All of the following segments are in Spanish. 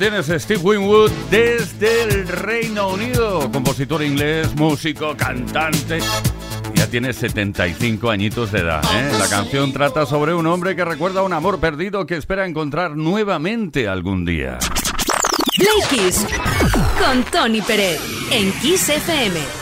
Tienes, Steve Winwood, desde el Reino Unido. Compositor inglés, músico, cantante. Ya tiene 75 añitos de edad. ¿eh? La canción trata sobre un hombre que recuerda un amor perdido que espera encontrar nuevamente algún día. Play con Tony Pérez en Kiss FM.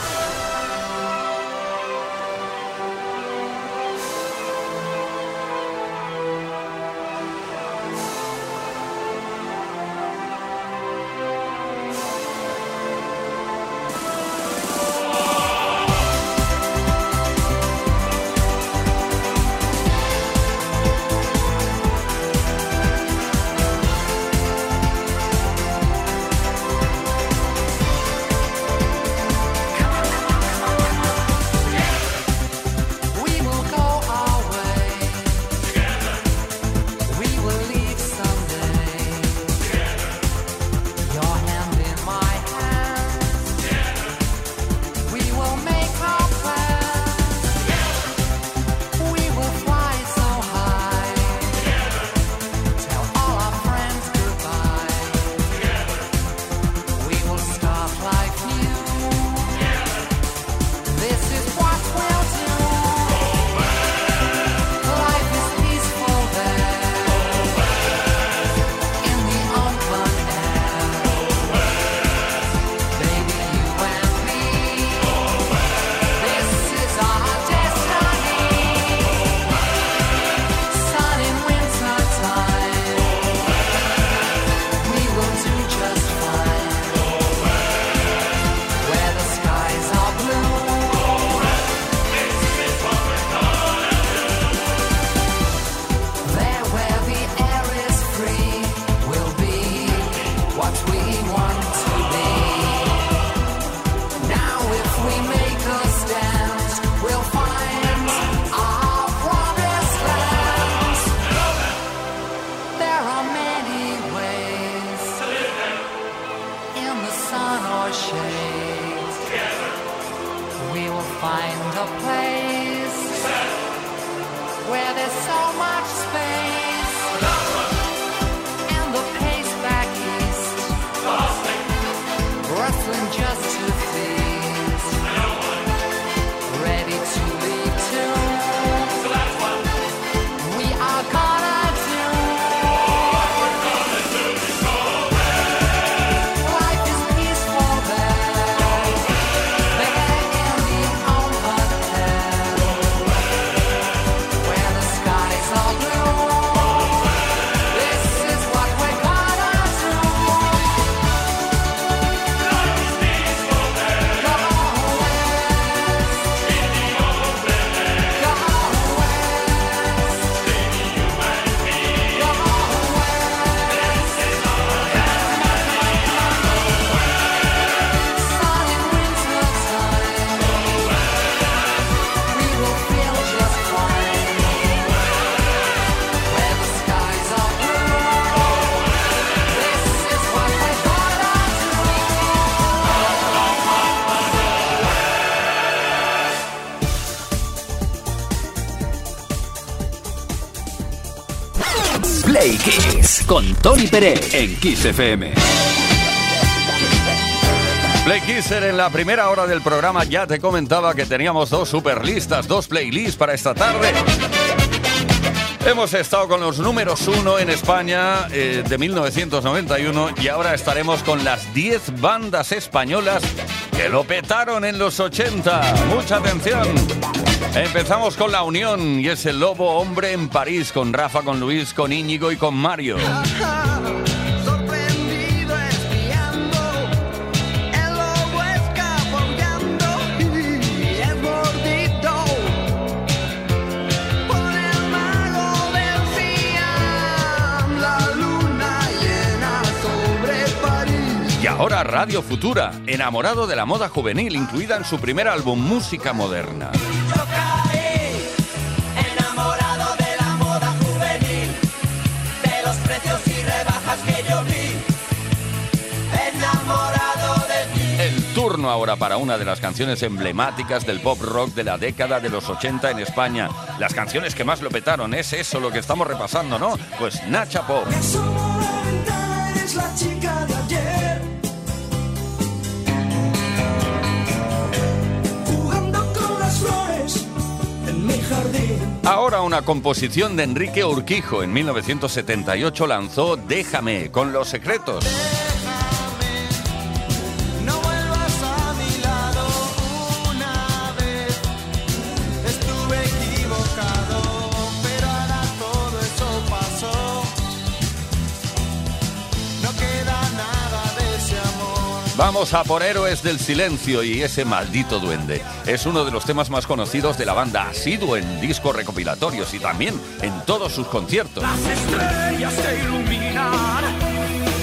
Tony Pérez en Kiss FM. Play Kisser en la primera hora del programa ya te comentaba que teníamos dos superlistas, dos playlists para esta tarde. Hemos estado con los números uno en España eh, de 1991 y ahora estaremos con las 10 bandas españolas que lo petaron en los 80. Mucha atención. Empezamos con La Unión y es el Lobo Hombre en París con Rafa, con Luis, con Íñigo y con Mario. Ahora Radio Futura, enamorado de la moda juvenil, incluida en su primer álbum Música Moderna. Turno ahora para una de las canciones emblemáticas del pop rock de la década de los 80 en España. Las canciones que más lo petaron, es eso lo que estamos repasando, ¿no? Pues Nacha Pop. Ahora una composición de Enrique Urquijo en 1978 lanzó Déjame con los secretos. Vamos a por Héroes del Silencio y ese maldito duende. Es uno de los temas más conocidos de la banda, asiduo en discos recopilatorios y también en todos sus conciertos. Las estrellas te iluminan,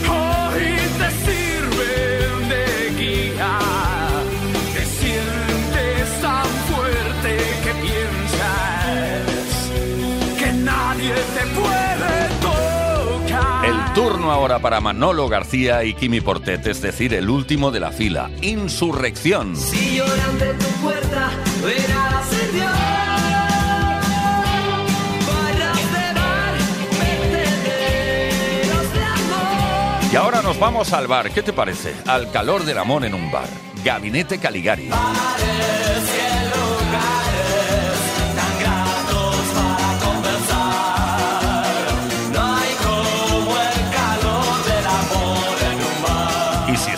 hoy te sirven de guía. Te sientes tan fuerte que piensas que nadie te Turno ahora para Manolo García y Kimi Portet, es decir, el último de la fila. Insurrección. Si lloran de tu puerta, verás el Dios. Y ahora nos vamos al bar. ¿Qué te parece? Al calor del amor en un bar. Gabinete Caligari.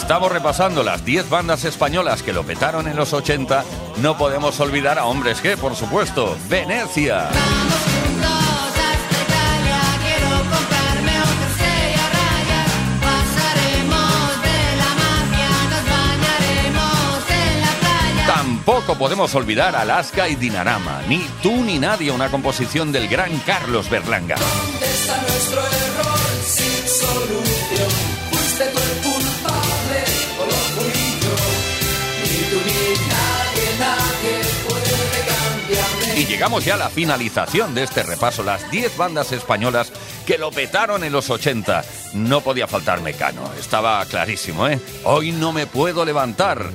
Estamos repasando las 10 bandas españolas que lo petaron en los 80, no podemos olvidar a Hombres G, por supuesto, Venecia. Tampoco podemos olvidar Alaska y Dinarama, ni tú ni nadie, una composición del gran Carlos Berlanga. Llegamos ya a la finalización de este repaso, las 10 bandas españolas que lo petaron en los 80. No podía faltar Mecano, estaba clarísimo, ¿eh? Hoy no me puedo levantar.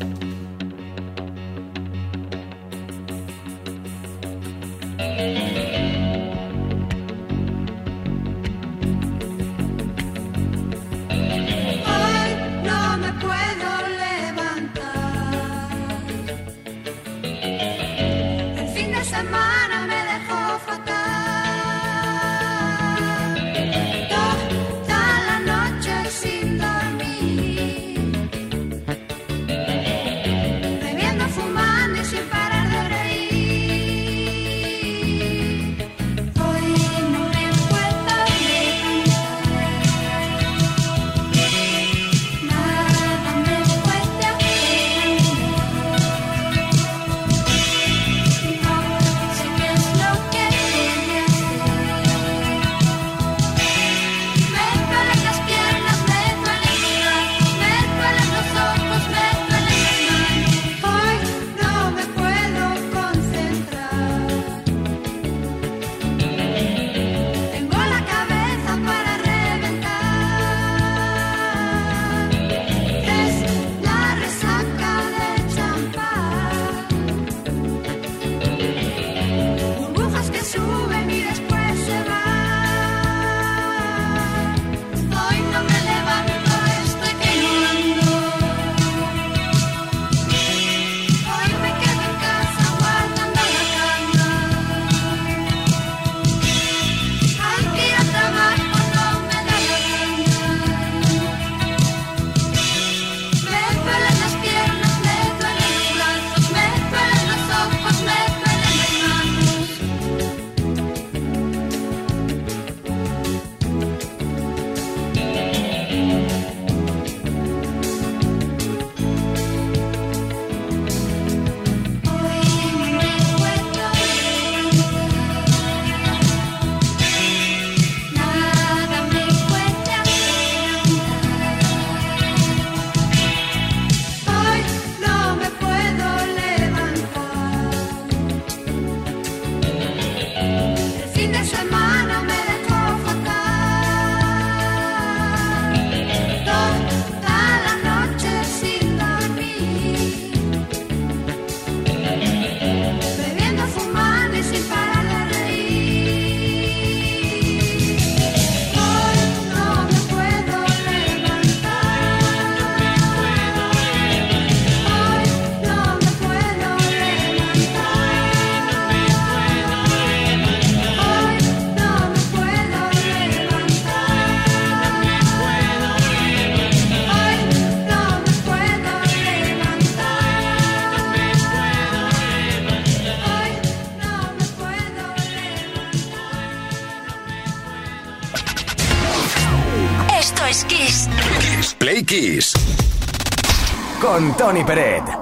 Con Tony Peret.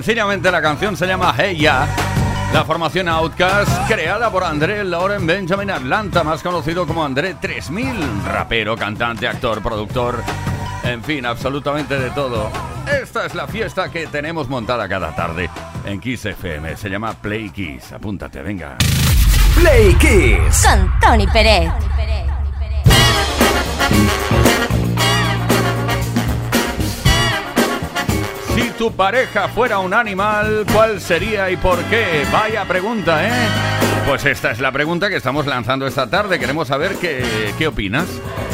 sencillamente la canción se llama Hey Ya. La formación Outcast, creada por André Lauren Benjamin Atlanta, más conocido como André 3000, rapero, cantante, actor, productor, en fin, absolutamente de todo. Esta es la fiesta que tenemos montada cada tarde en Kiss FM. Se llama Play Kiss. Apúntate, venga. Play Kiss. Con Tony Pérez. tu pareja fuera un animal, ¿cuál sería y por qué? Vaya pregunta, ¿eh? Pues esta es la pregunta que estamos lanzando esta tarde. Queremos saber qué, qué opinas.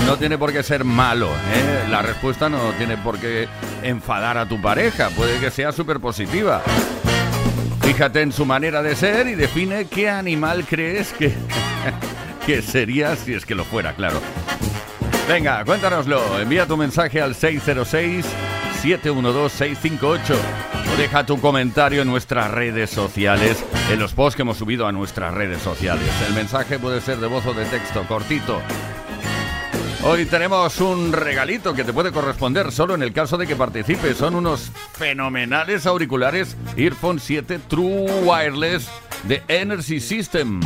No tiene por qué ser malo, ¿eh? La respuesta no tiene por qué enfadar a tu pareja. Puede que sea súper positiva. Fíjate en su manera de ser y define qué animal crees que, que sería si es que lo fuera, claro. Venga, cuéntanoslo. Envía tu mensaje al 606 712-658. O deja tu comentario en nuestras redes sociales, en los posts que hemos subido a nuestras redes sociales. El mensaje puede ser de voz o de texto, cortito. Hoy tenemos un regalito que te puede corresponder solo en el caso de que participes. Son unos fenomenales auriculares Earphone 7 True Wireless de Energy System.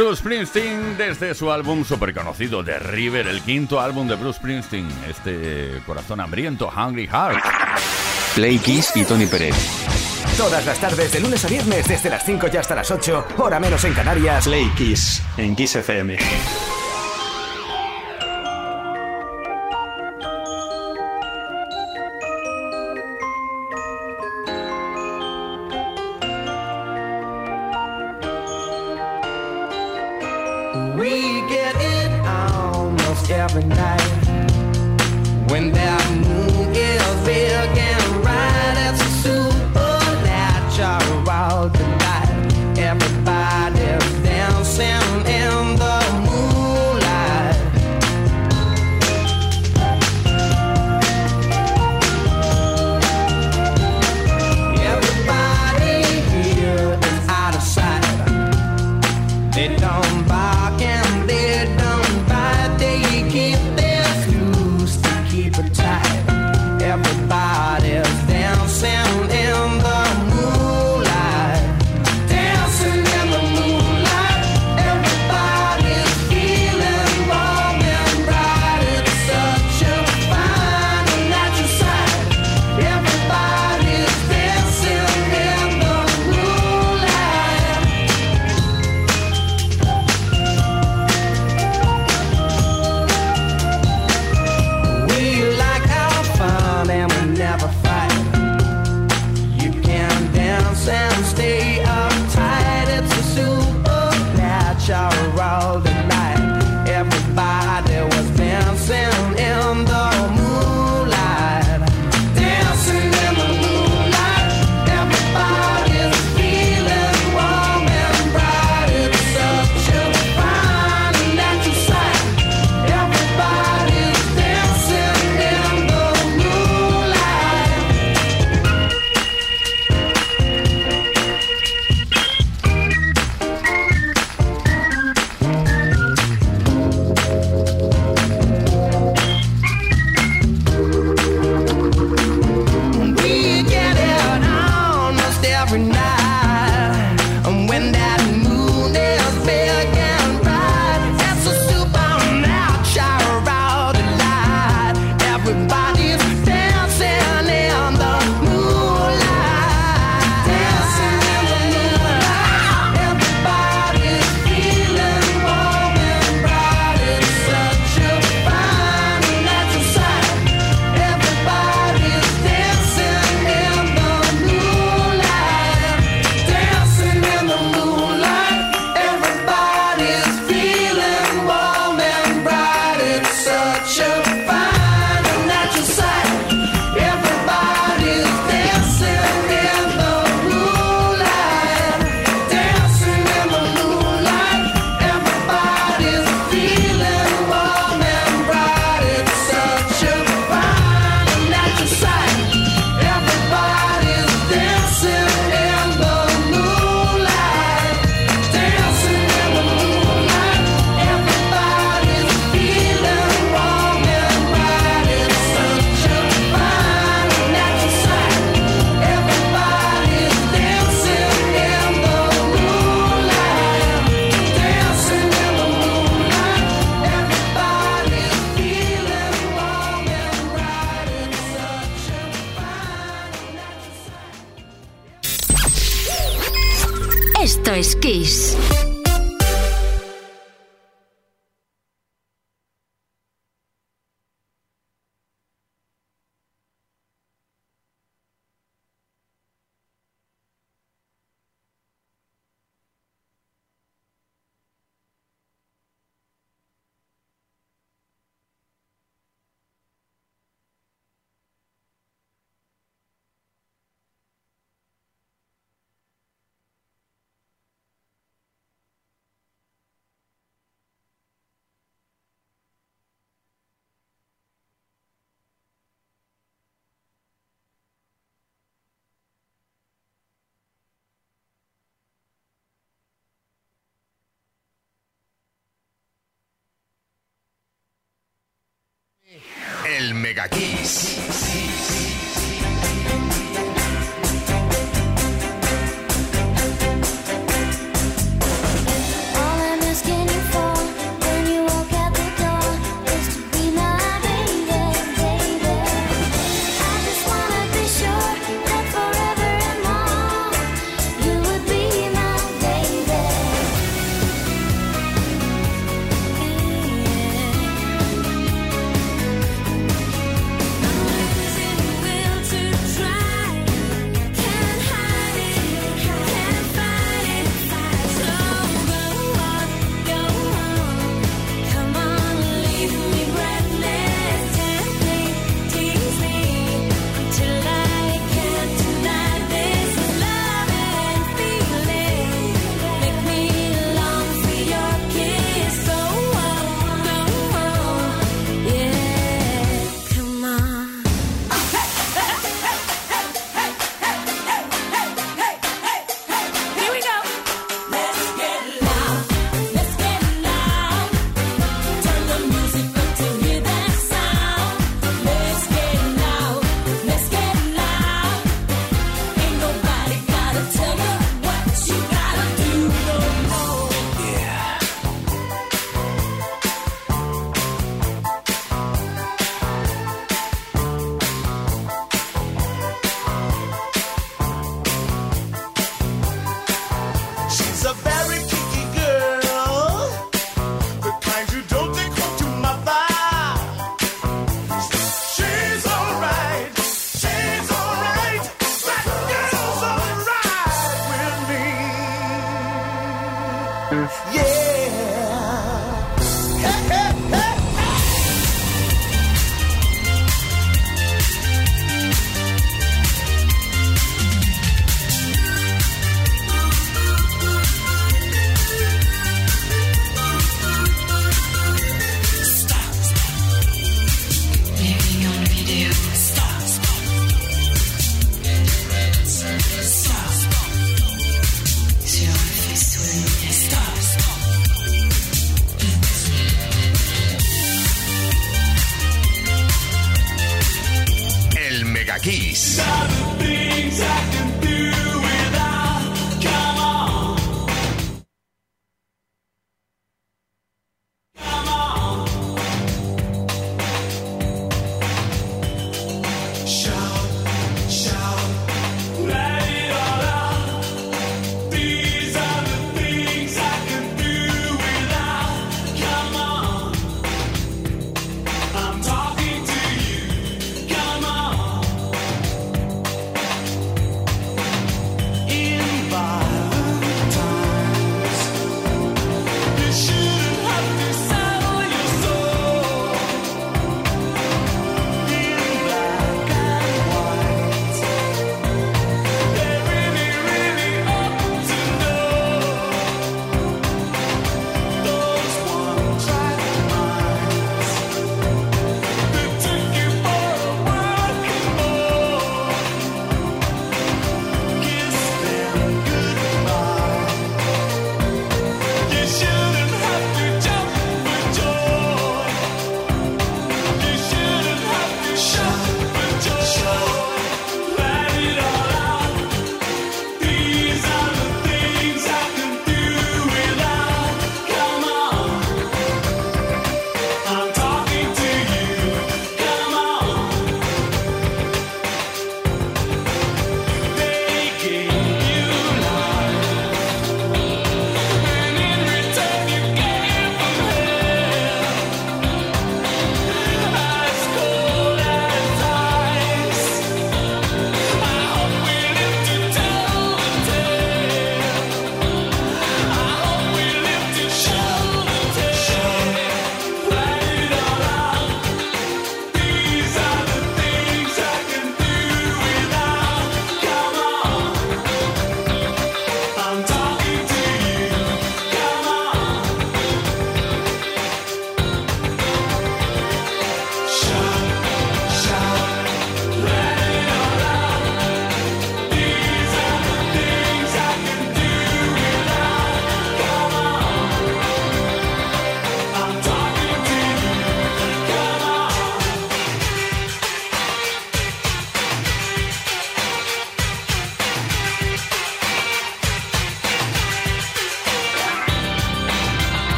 Bruce Springsteen desde su álbum super conocido The River, el quinto álbum de Bruce Springsteen, este corazón hambriento, Hungry Heart. Play Kiss y Tony Pérez. Todas las tardes, de lunes a viernes, desde las 5 y hasta las 8, hora menos en Canarias. Play Kiss en Kiss FM. Mega Kiss.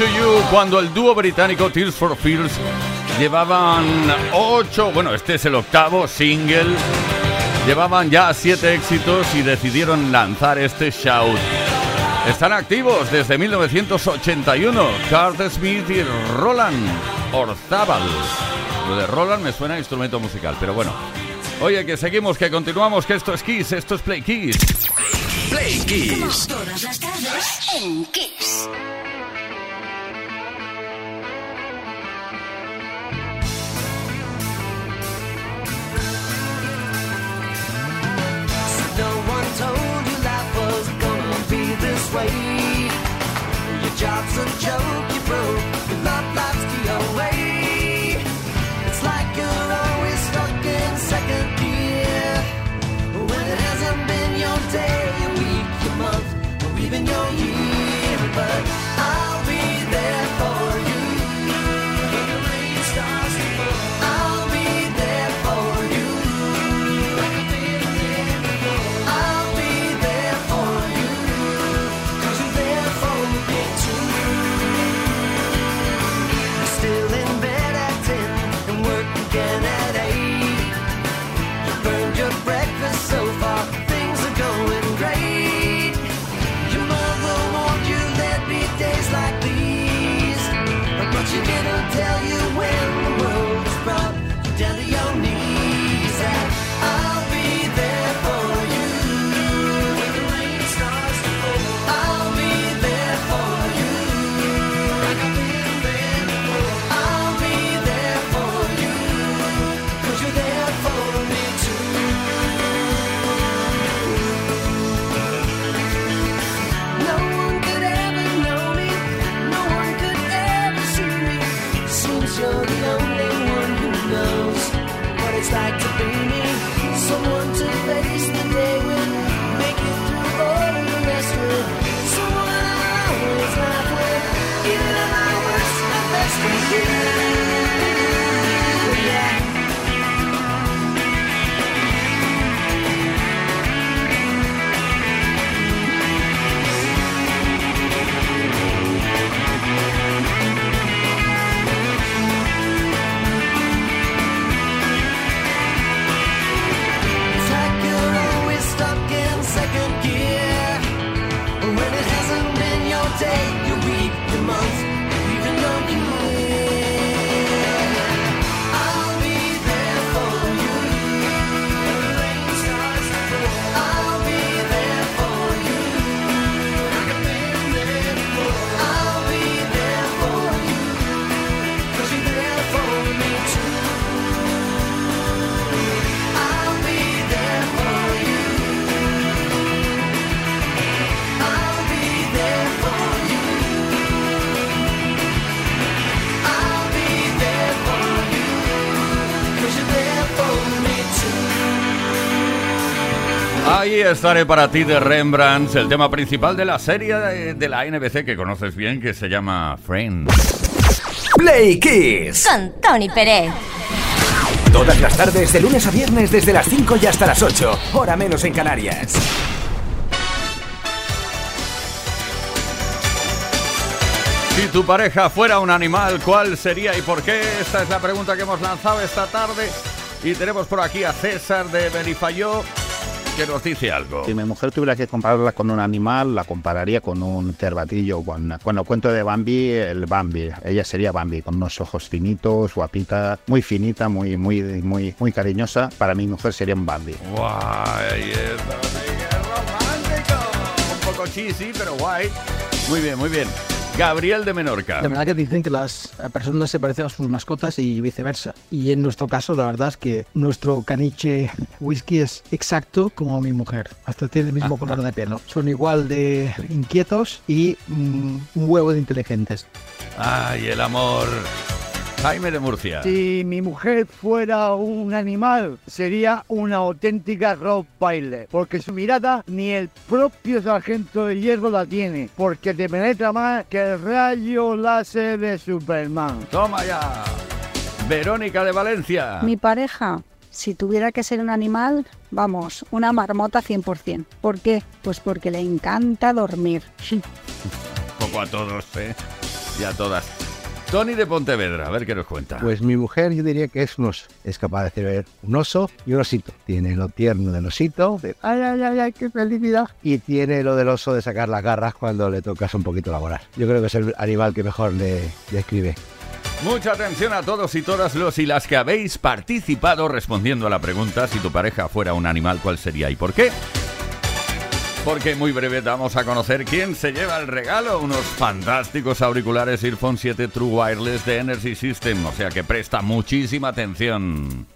To You, cuando el dúo británico Tears for Fears llevaban ocho, bueno, este es el octavo single, llevaban ya siete éxitos y decidieron lanzar este shout. Están activos desde 1981, Carter Smith y Roland Orzábal. Lo de Roland me suena a instrumento musical, pero bueno. Oye, que seguimos, que continuamos, que esto es Kiss, esto es Play Kiss. Play Kiss. Todas las tardes en Kiss. Job's a joke, you broke. Estaré para ti de Rembrandt, el tema principal de la serie de, de la NBC que conoces bien, que se llama Friends. Play Kiss. Con Tony Pérez. Todas las tardes, de lunes a viernes, desde las 5 y hasta las 8. Hora menos en Canarias. Si tu pareja fuera un animal, ¿cuál sería y por qué? Esta es la pregunta que hemos lanzado esta tarde. Y tenemos por aquí a César de Benifayó, que nos dice algo. Si mi mujer tuviera que compararla con un animal, la compararía con un cervatillo. Con, cuando cuento de Bambi, el Bambi. Ella sería Bambi, con unos ojos finitos, guapita, muy finita, muy, muy, muy, muy cariñosa. Para mi mujer sería un Bambi. Guay, esto sí que es romántico. Un poco cheesy, pero guay. Muy bien, muy bien. Gabriel de Menorca. La verdad que dicen que las personas se parecen a sus mascotas y viceversa. Y en nuestro caso, la verdad es que nuestro caniche whisky es exacto como mi mujer. Hasta tiene el mismo color de pelo. Son igual de inquietos y mm, un huevo de inteligentes. Ay, el amor. Jaime de Murcia. Si mi mujer fuera un animal, sería una auténtica Rottweiler, porque su mirada ni el propio sargento de hierro la tiene, porque te penetra más que el rayo láser de Superman. Toma ya. Verónica de Valencia. Mi pareja, si tuviera que ser un animal, vamos, una marmota 100%. ¿Por qué? Pues porque le encanta dormir. poco a todos, ¿eh? Y a todas. Tony de Pontevedra, a ver qué nos cuenta. Pues mi mujer yo diría que es un oso. Es capaz de hacer un oso y un osito. Tiene lo tierno del osito, de ay, ay, ay, ay, qué felicidad. Y tiene lo del oso de sacar las garras cuando le tocas un poquito laborar. Yo creo que es el animal que mejor le describe. Mucha atención a todos y todas los y las que habéis participado respondiendo a la pregunta si tu pareja fuera un animal, ¿cuál sería y por qué? Porque muy breve vamos a conocer quién se lleva el regalo, unos fantásticos auriculares Earphone 7 True Wireless de Energy System, o sea que presta muchísima atención.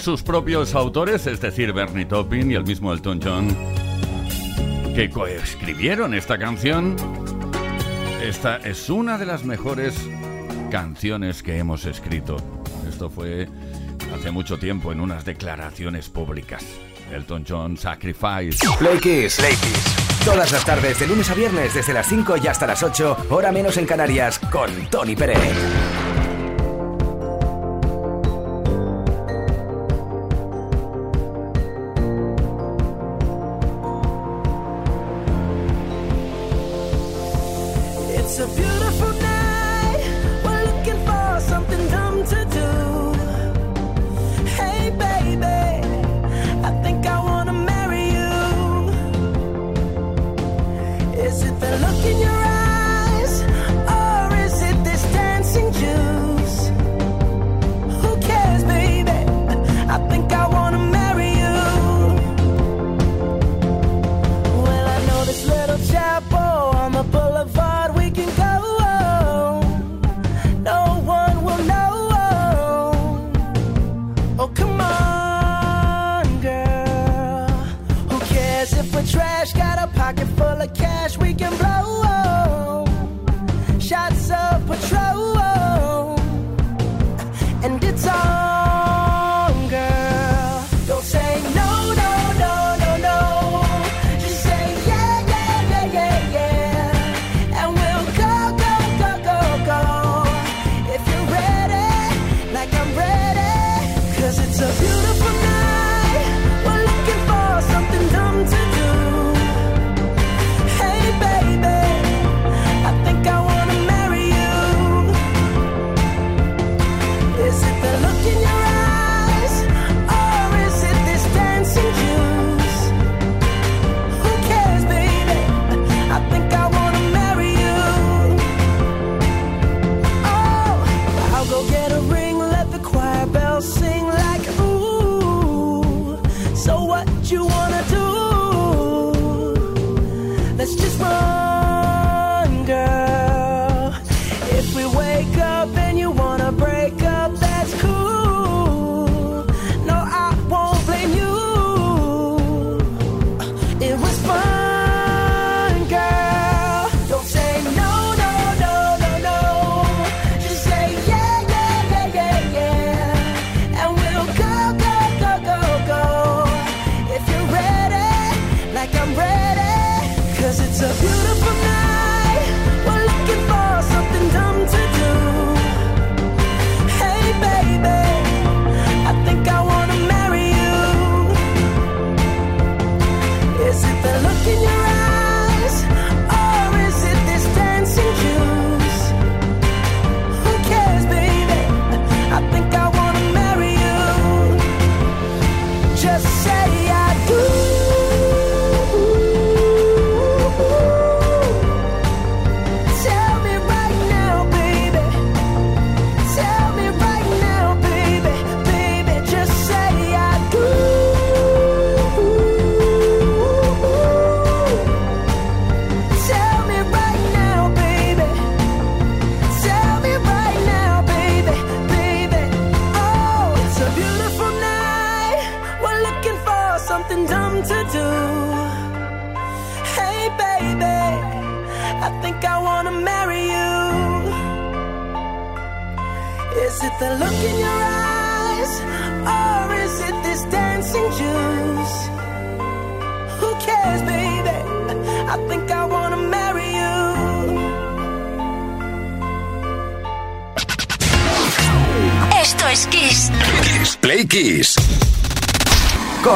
Sus propios autores, es decir, Bernie Taupin y el mismo Elton John, que coescribieron esta canción, esta es una de las mejores canciones que hemos escrito. Esto fue hace mucho tiempo en unas declaraciones públicas. Elton John Sacrifice. Play Kiss. Play Kiss. Todas las tardes, de lunes a viernes, desde las 5 y hasta las 8, hora menos en Canarias, con Tony Pérez.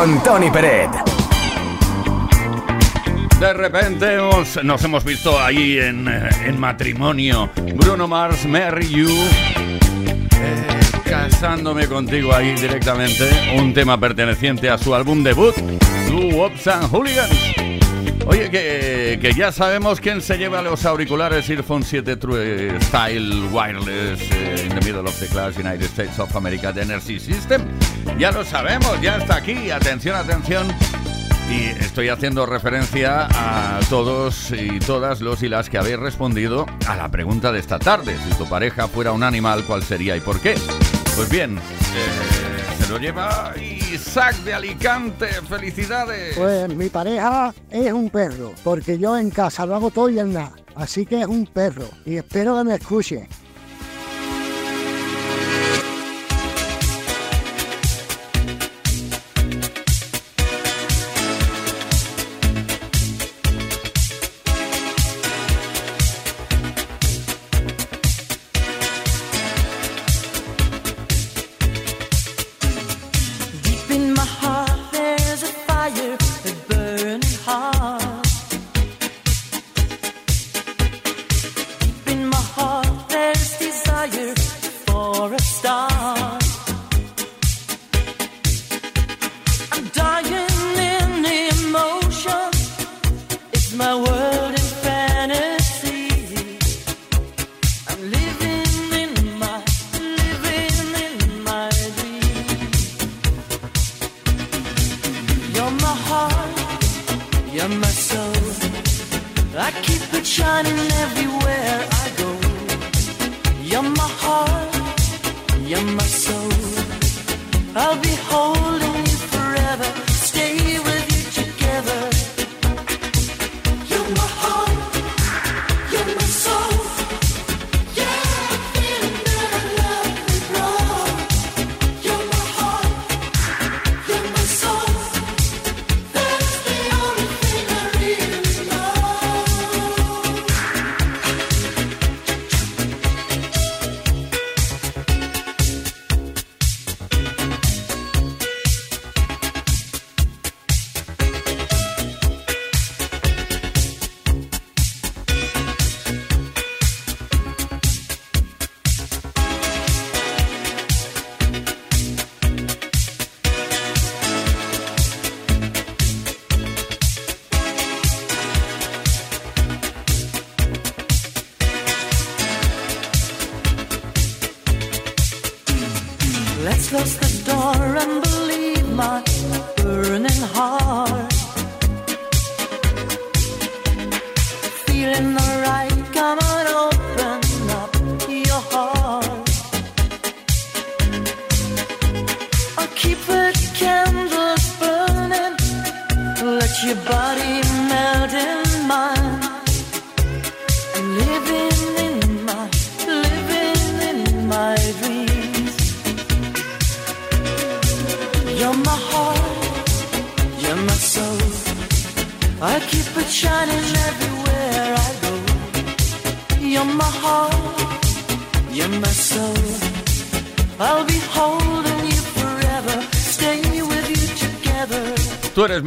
Con Tony Peret. De repente hemos- nos hemos visto ahí en, eh, en matrimonio. Bruno Mars, Marry You. Eh, casándome contigo ahí directamente. Un tema perteneciente a su álbum debut, Blue Wops and Hooligans. Oye, que, que ya sabemos quién se lleva los auriculares Earphone 7 True Style Wireless eh, in the middle of the class United States of America de Energy System. Ya lo sabemos, ya está aquí. Atención, atención. Y estoy haciendo referencia a todos y todas los y las que habéis respondido a la pregunta de esta tarde. Si tu pareja fuera un animal, ¿cuál sería y por qué? Pues bien, eh, se lo lleva Isaac de Alicante. ¡Felicidades! Pues mi pareja es un perro, porque yo en casa lo hago todo y en nada. Así que es un perro y espero que me escuche.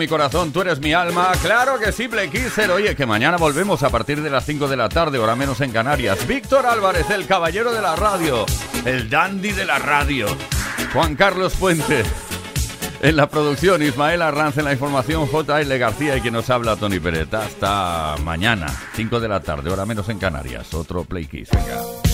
Mi corazón, tú eres mi alma. Claro que sí, Play Kisser. Oye, que mañana volvemos a partir de las 5 de la tarde, hora menos en Canarias. Víctor Álvarez, el caballero de la radio, el dandy de la radio. Juan Carlos Puente. En la producción, Ismael Arranz en la información, JL García y quien nos habla, Tony Pérez. Hasta mañana, 5 de la tarde, hora menos en Canarias. Otro Play Kiss. Venga.